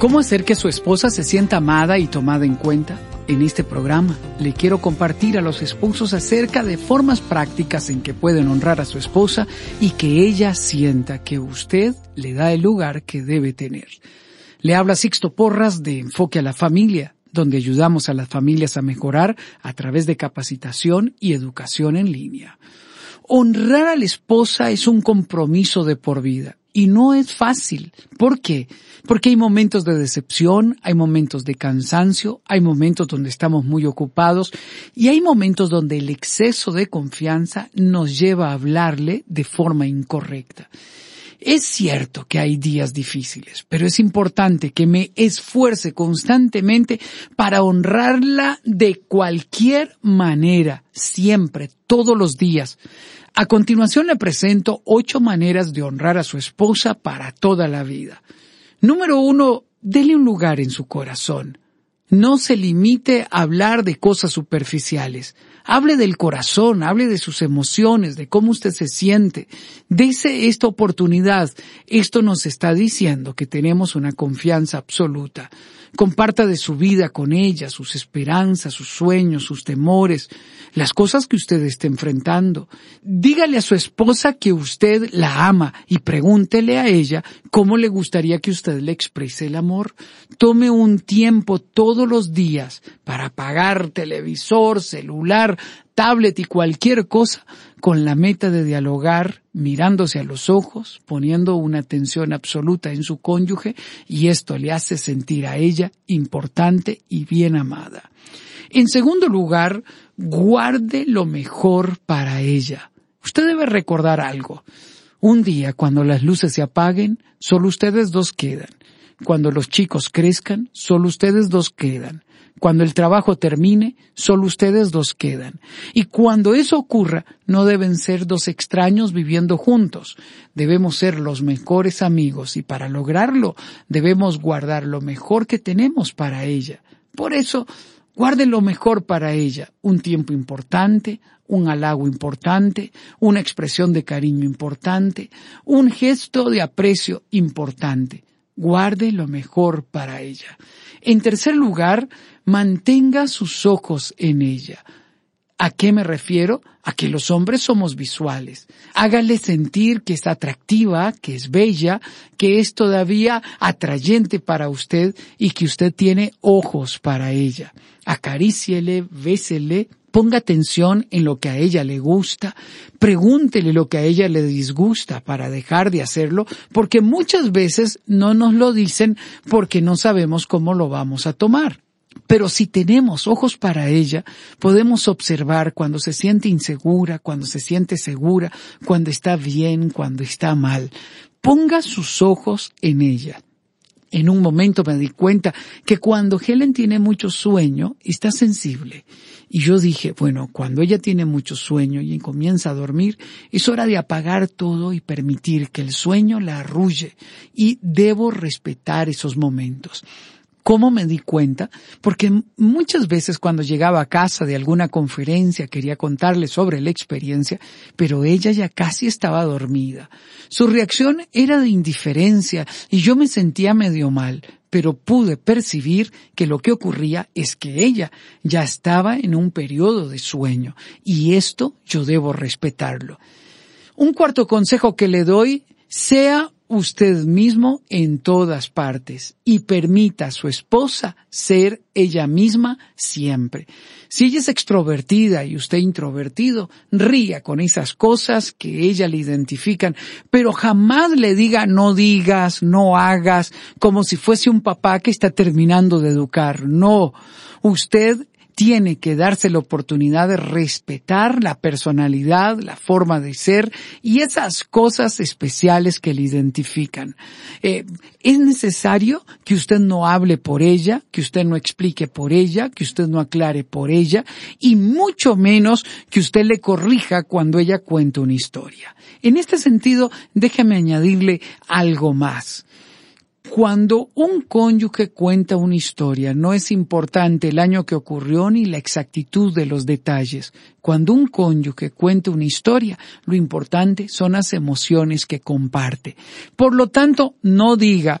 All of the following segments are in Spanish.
¿Cómo hacer que su esposa se sienta amada y tomada en cuenta? En este programa le quiero compartir a los esposos acerca de formas prácticas en que pueden honrar a su esposa y que ella sienta que usted le da el lugar que debe tener. Le habla Sixto Porras de Enfoque a la Familia, donde ayudamos a las familias a mejorar a través de capacitación y educación en línea. Honrar a la esposa es un compromiso de por vida y no es fácil. ¿Por qué? Porque hay momentos de decepción, hay momentos de cansancio, hay momentos donde estamos muy ocupados y hay momentos donde el exceso de confianza nos lleva a hablarle de forma incorrecta. Es cierto que hay días difíciles, pero es importante que me esfuerce constantemente para honrarla de cualquier manera, siempre, todos los días. A continuación le presento ocho maneras de honrar a su esposa para toda la vida. Número uno, dele un lugar en su corazón. No se limite a hablar de cosas superficiales. Hable del corazón, hable de sus emociones, de cómo usted se siente. Dese esta oportunidad. Esto nos está diciendo que tenemos una confianza absoluta. Comparta de su vida con ella, sus esperanzas, sus sueños, sus temores, las cosas que usted esté enfrentando. Dígale a su esposa que usted la ama y pregúntele a ella cómo le gustaría que usted le exprese el amor. Tome un tiempo todos los días para apagar televisor, celular, tablet y cualquier cosa con la meta de dialogar mirándose a los ojos, poniendo una atención absoluta en su cónyuge y esto le hace sentir a ella importante y bien amada. En segundo lugar, guarde lo mejor para ella. Usted debe recordar algo. Un día, cuando las luces se apaguen, solo ustedes dos quedan. Cuando los chicos crezcan, solo ustedes dos quedan. Cuando el trabajo termine, solo ustedes dos quedan. Y cuando eso ocurra, no deben ser dos extraños viviendo juntos. Debemos ser los mejores amigos y para lograrlo debemos guardar lo mejor que tenemos para ella. Por eso, guarde lo mejor para ella. Un tiempo importante, un halago importante, una expresión de cariño importante, un gesto de aprecio importante. Guarde lo mejor para ella. En tercer lugar, mantenga sus ojos en ella. ¿A qué me refiero? A que los hombres somos visuales. Hágale sentir que es atractiva, que es bella, que es todavía atrayente para usted y que usted tiene ojos para ella. Acaríciele, bésele, ponga atención en lo que a ella le gusta, pregúntele lo que a ella le disgusta para dejar de hacerlo, porque muchas veces no nos lo dicen porque no sabemos cómo lo vamos a tomar. Pero si tenemos ojos para ella, podemos observar cuando se siente insegura, cuando se siente segura, cuando está bien, cuando está mal. Ponga sus ojos en ella. En un momento me di cuenta que cuando Helen tiene mucho sueño, está sensible. Y yo dije, bueno, cuando ella tiene mucho sueño y comienza a dormir, es hora de apagar todo y permitir que el sueño la arrulle. Y debo respetar esos momentos. ¿Cómo me di cuenta? Porque muchas veces cuando llegaba a casa de alguna conferencia quería contarle sobre la experiencia, pero ella ya casi estaba dormida. Su reacción era de indiferencia y yo me sentía medio mal, pero pude percibir que lo que ocurría es que ella ya estaba en un periodo de sueño y esto yo debo respetarlo. Un cuarto consejo que le doy Sea usted mismo en todas partes y permita a su esposa ser ella misma siempre. Si ella es extrovertida y usted introvertido, ría con esas cosas que ella le identifican, pero jamás le diga no digas, no hagas, como si fuese un papá que está terminando de educar. No, usted tiene que darse la oportunidad de respetar la personalidad, la forma de ser y esas cosas especiales que le identifican. Eh, es necesario que usted no hable por ella, que usted no explique por ella, que usted no aclare por ella y mucho menos que usted le corrija cuando ella cuente una historia. En este sentido, déjeme añadirle algo más. Cuando un cónyuge cuenta una historia, no es importante el año que ocurrió ni la exactitud de los detalles. Cuando un cónyuge cuenta una historia, lo importante son las emociones que comparte. Por lo tanto, no diga,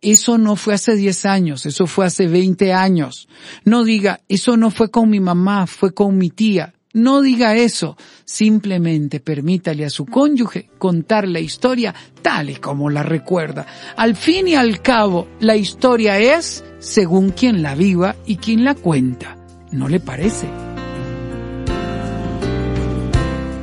eso no fue hace 10 años, eso fue hace 20 años. No diga, eso no fue con mi mamá, fue con mi tía. No diga eso, simplemente permítale a su cónyuge contar la historia tal y como la recuerda. Al fin y al cabo, la historia es según quien la viva y quien la cuenta. ¿No le parece?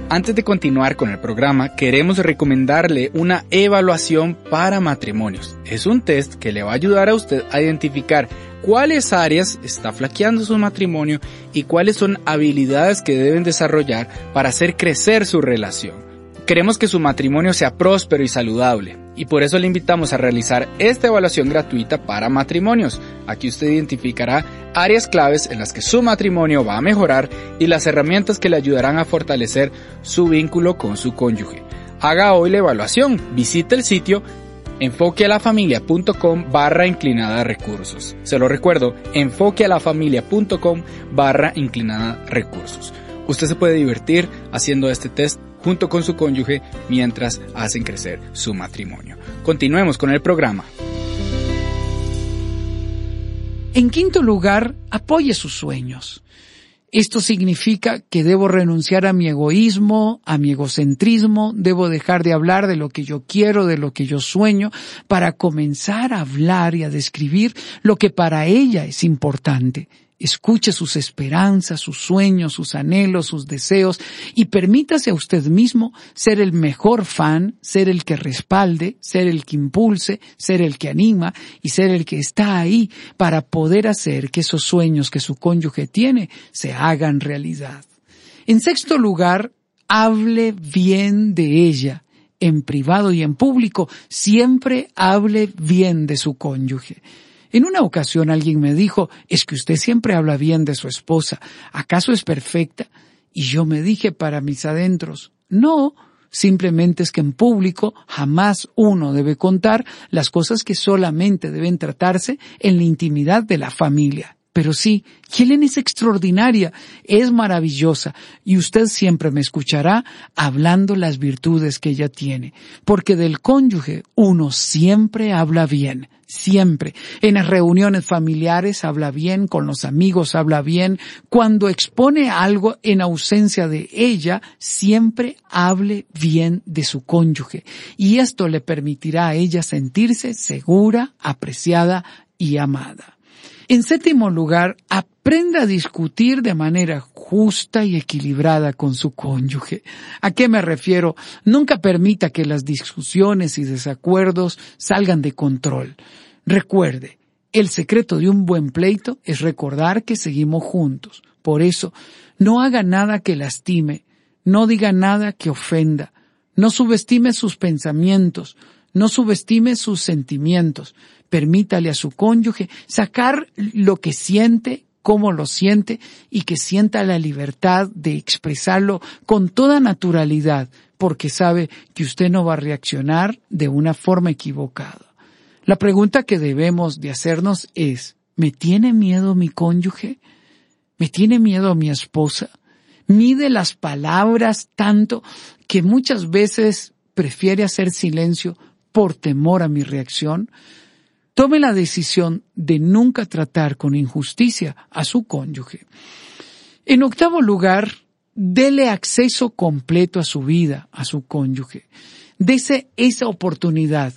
Antes de continuar con el programa, queremos recomendarle una evaluación para matrimonios. Es un test que le va a ayudar a usted a identificar cuáles áreas está flaqueando su matrimonio y cuáles son habilidades que deben desarrollar para hacer crecer su relación. Queremos que su matrimonio sea próspero y saludable y por eso le invitamos a realizar esta evaluación gratuita para matrimonios. Aquí usted identificará áreas claves en las que su matrimonio va a mejorar y las herramientas que le ayudarán a fortalecer su vínculo con su cónyuge. Haga hoy la evaluación, visite el sitio enfoquealafamilia.com barra inclinada recursos. Se lo recuerdo, enfoquealafamilia.com barra inclinada recursos. Usted se puede divertir haciendo este test junto con su cónyuge mientras hacen crecer su matrimonio. Continuemos con el programa. En quinto lugar, apoye sus sueños. Esto significa que debo renunciar a mi egoísmo, a mi egocentrismo, debo dejar de hablar de lo que yo quiero, de lo que yo sueño, para comenzar a hablar y a describir lo que para ella es importante. Escuche sus esperanzas, sus sueños, sus anhelos, sus deseos y permítase a usted mismo ser el mejor fan, ser el que respalde, ser el que impulse, ser el que anima y ser el que está ahí para poder hacer que esos sueños que su cónyuge tiene se hagan realidad. En sexto lugar, hable bien de ella. En privado y en público, siempre hable bien de su cónyuge. En una ocasión alguien me dijo, es que usted siempre habla bien de su esposa, ¿acaso es perfecta? Y yo me dije para mis adentros, no, simplemente es que en público jamás uno debe contar las cosas que solamente deben tratarse en la intimidad de la familia. Pero sí, Helen es extraordinaria, es maravillosa y usted siempre me escuchará hablando las virtudes que ella tiene, porque del cónyuge uno siempre habla bien, siempre. En las reuniones familiares habla bien, con los amigos habla bien, cuando expone algo en ausencia de ella, siempre hable bien de su cónyuge y esto le permitirá a ella sentirse segura, apreciada y amada. En séptimo lugar, aprenda a discutir de manera justa y equilibrada con su cónyuge. ¿A qué me refiero? Nunca permita que las discusiones y desacuerdos salgan de control. Recuerde, el secreto de un buen pleito es recordar que seguimos juntos. Por eso, no haga nada que lastime, no diga nada que ofenda, no subestime sus pensamientos, no subestime sus sentimientos, permítale a su cónyuge sacar lo que siente, cómo lo siente y que sienta la libertad de expresarlo con toda naturalidad, porque sabe que usted no va a reaccionar de una forma equivocada. La pregunta que debemos de hacernos es, ¿me tiene miedo mi cónyuge? ¿Me tiene miedo mi esposa? Mide las palabras tanto que muchas veces prefiere hacer silencio por temor a mi reacción. Tome la decisión de nunca tratar con injusticia a su cónyuge. En octavo lugar, dele acceso completo a su vida, a su cónyuge. Dese esa oportunidad.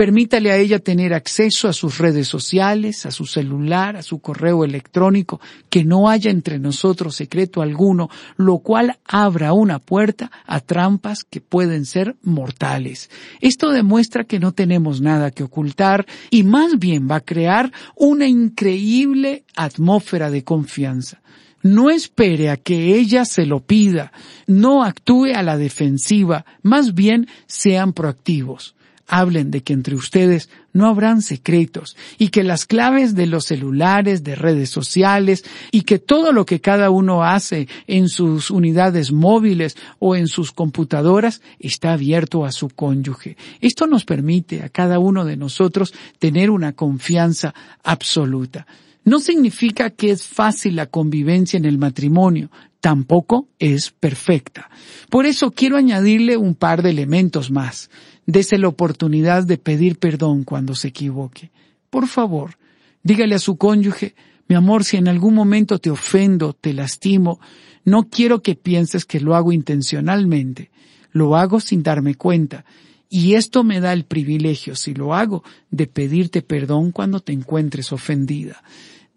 Permítale a ella tener acceso a sus redes sociales, a su celular, a su correo electrónico, que no haya entre nosotros secreto alguno, lo cual abra una puerta a trampas que pueden ser mortales. Esto demuestra que no tenemos nada que ocultar y más bien va a crear una increíble atmósfera de confianza. No espere a que ella se lo pida, no actúe a la defensiva, más bien sean proactivos hablen de que entre ustedes no habrán secretos y que las claves de los celulares, de redes sociales y que todo lo que cada uno hace en sus unidades móviles o en sus computadoras está abierto a su cónyuge. Esto nos permite a cada uno de nosotros tener una confianza absoluta. No significa que es fácil la convivencia en el matrimonio, tampoco es perfecta. Por eso quiero añadirle un par de elementos más. Dese la oportunidad de pedir perdón cuando se equivoque. Por favor, dígale a su cónyuge, mi amor, si en algún momento te ofendo, te lastimo, no quiero que pienses que lo hago intencionalmente. Lo hago sin darme cuenta. Y esto me da el privilegio, si lo hago, de pedirte perdón cuando te encuentres ofendida.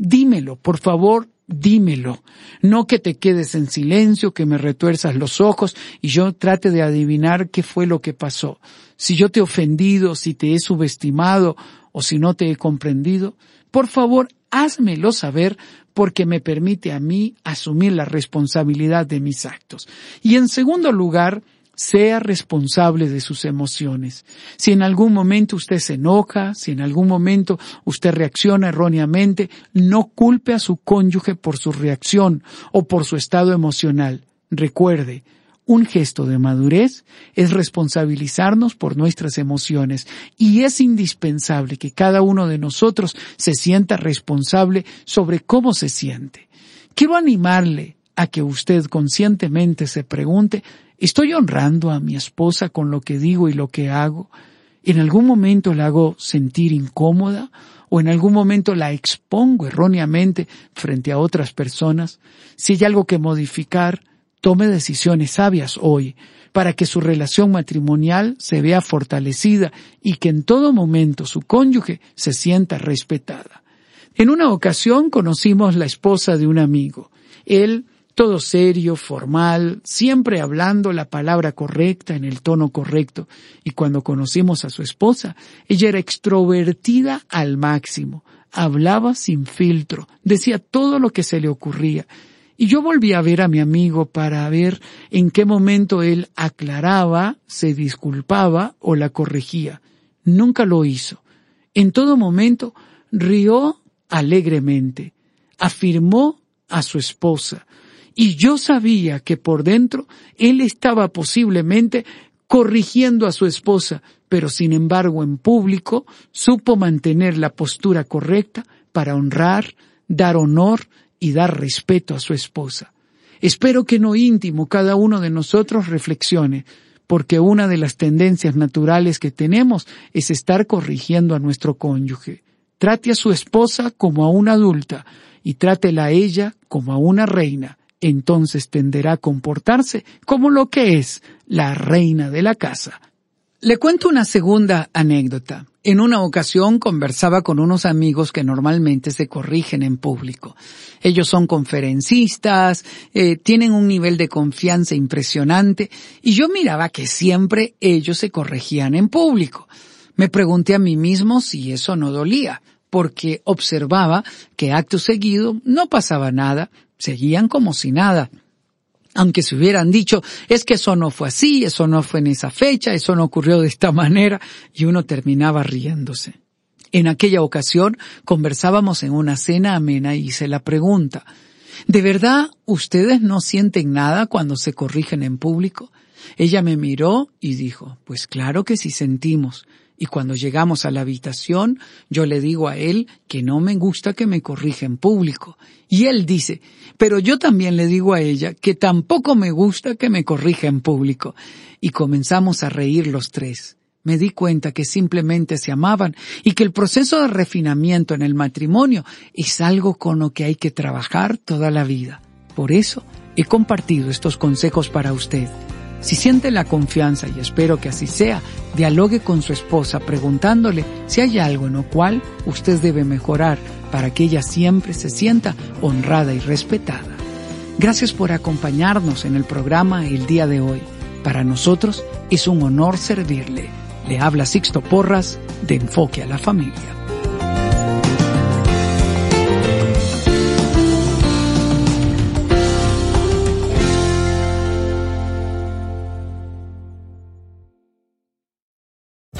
Dímelo, por favor, dímelo. No que te quedes en silencio, que me retuerzas los ojos y yo trate de adivinar qué fue lo que pasó. Si yo te he ofendido, si te he subestimado o si no te he comprendido, por favor, házmelo saber porque me permite a mí asumir la responsabilidad de mis actos. Y en segundo lugar, sea responsable de sus emociones. Si en algún momento usted se enoja, si en algún momento usted reacciona erróneamente, no culpe a su cónyuge por su reacción o por su estado emocional. Recuerde, un gesto de madurez es responsabilizarnos por nuestras emociones y es indispensable que cada uno de nosotros se sienta responsable sobre cómo se siente. Quiero animarle a que usted conscientemente se pregunte ¿Estoy honrando a mi esposa con lo que digo y lo que hago? ¿En algún momento la hago sentir incómoda? ¿O en algún momento la expongo erróneamente frente a otras personas? Si hay algo que modificar, tome decisiones sabias hoy para que su relación matrimonial se vea fortalecida y que en todo momento su cónyuge se sienta respetada. En una ocasión conocimos la esposa de un amigo. Él todo serio, formal, siempre hablando la palabra correcta en el tono correcto. Y cuando conocimos a su esposa, ella era extrovertida al máximo, hablaba sin filtro, decía todo lo que se le ocurría. Y yo volví a ver a mi amigo para ver en qué momento él aclaraba, se disculpaba o la corregía. Nunca lo hizo. En todo momento rió alegremente, afirmó a su esposa, y yo sabía que por dentro él estaba posiblemente corrigiendo a su esposa, pero sin embargo en público supo mantener la postura correcta para honrar, dar honor y dar respeto a su esposa. Espero que no íntimo cada uno de nosotros reflexione, porque una de las tendencias naturales que tenemos es estar corrigiendo a nuestro cónyuge. Trate a su esposa como a una adulta y trátela a ella como a una reina entonces tenderá a comportarse como lo que es la reina de la casa. Le cuento una segunda anécdota. En una ocasión conversaba con unos amigos que normalmente se corrigen en público. Ellos son conferencistas, eh, tienen un nivel de confianza impresionante y yo miraba que siempre ellos se corregían en público. Me pregunté a mí mismo si eso no dolía, porque observaba que acto seguido no pasaba nada seguían como si nada. Aunque se hubieran dicho, es que eso no fue así, eso no fue en esa fecha, eso no ocurrió de esta manera, y uno terminaba riéndose. En aquella ocasión conversábamos en una cena amena y hice la pregunta, ¿de verdad ustedes no sienten nada cuando se corrigen en público? Ella me miró y dijo, pues claro que sí sentimos. Y cuando llegamos a la habitación, yo le digo a él que no me gusta que me corrija en público. Y él dice, pero yo también le digo a ella que tampoco me gusta que me corrija en público. Y comenzamos a reír los tres. Me di cuenta que simplemente se amaban y que el proceso de refinamiento en el matrimonio es algo con lo que hay que trabajar toda la vida. Por eso he compartido estos consejos para usted Si siente la confianza, y espero que así sea, dialogue con su esposa preguntándole si hay algo en lo cual usted debe mejorar para que ella siempre se sienta honrada y respetada. Gracias por acompañarnos en el programa el día de hoy. Para nosotros es un honor servirle. Le habla Sixto Porras de Enfoque a la Familia.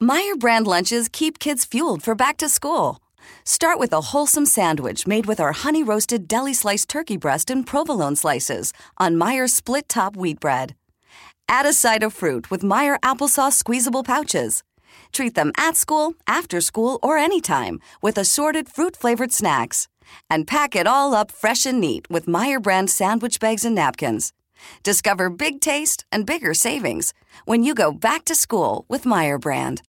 Meyer brand lunches keep kids fueled for back to school. Start with a wholesome sandwich made with our honey roasted deli sliced turkey breast and provolone slices on Meyer split top wheat bread. Add a side of fruit with Meyer applesauce squeezable pouches. Treat them at school, after school, or anytime with assorted fruit flavored snacks. And pack it all up fresh and neat with Meyer brand sandwich bags and napkins. Discover big taste and bigger savings when you go back to school with Meyer brand.